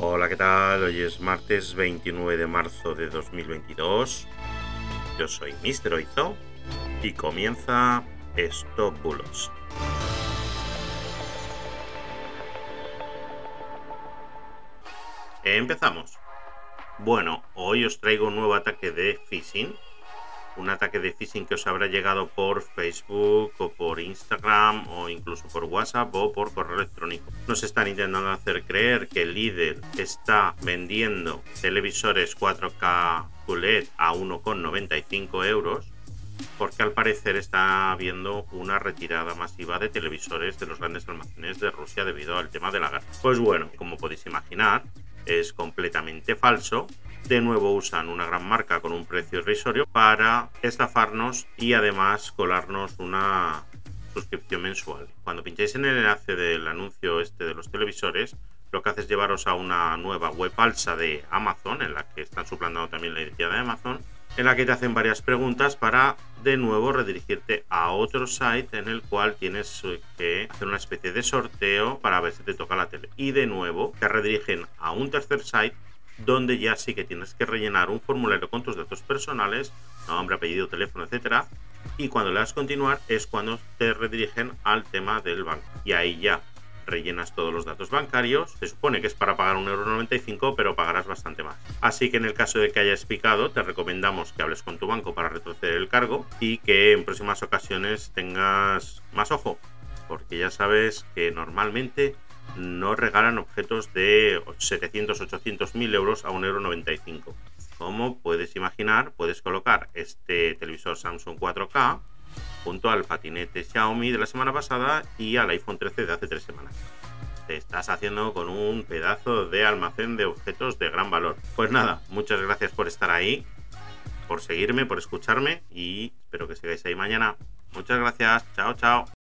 Hola, ¿qué tal? Hoy es martes 29 de marzo de 2022. Yo soy Mr. Oizo y comienza Stop Bulos. Empezamos. Bueno, hoy os traigo un nuevo ataque de phishing un ataque de phishing que os habrá llegado por Facebook o por Instagram o incluso por WhatsApp o por correo electrónico. Nos están intentando hacer creer que el líder está vendiendo televisores 4K QLED a 1,95 euros porque al parecer está habiendo una retirada masiva de televisores de los grandes almacenes de Rusia debido al tema de la guerra. Pues bueno, como podéis imaginar, es completamente falso de nuevo usan una gran marca con un precio irrisorio para estafarnos y además colarnos una suscripción mensual. Cuando pincháis en el enlace del anuncio este de los televisores, lo que hace es llevaros a una nueva web falsa de Amazon, en la que están suplantando también la identidad de Amazon, en la que te hacen varias preguntas para de nuevo redirigirte a otro site en el cual tienes que hacer una especie de sorteo para ver si te toca la tele. Y de nuevo te redirigen a un tercer site donde ya sí que tienes que rellenar un formulario con tus datos personales, nombre, apellido, teléfono, etcétera. Y cuando le das continuar es cuando te redirigen al tema del banco. Y ahí ya rellenas todos los datos bancarios. Se supone que es para pagar 1,95€, pero pagarás bastante más. Así que en el caso de que hayas picado, te recomendamos que hables con tu banco para retroceder el cargo y que en próximas ocasiones tengas más ojo. Porque ya sabes que normalmente no regalan objetos de 700, 800, 1000 euros a 1,95€. Como puedes imaginar, puedes colocar este televisor Samsung 4K junto al patinete Xiaomi de la semana pasada y al iPhone 13 de hace tres semanas. Te estás haciendo con un pedazo de almacén de objetos de gran valor. Pues nada, muchas gracias por estar ahí, por seguirme, por escucharme y espero que sigáis ahí mañana. Muchas gracias, chao, chao.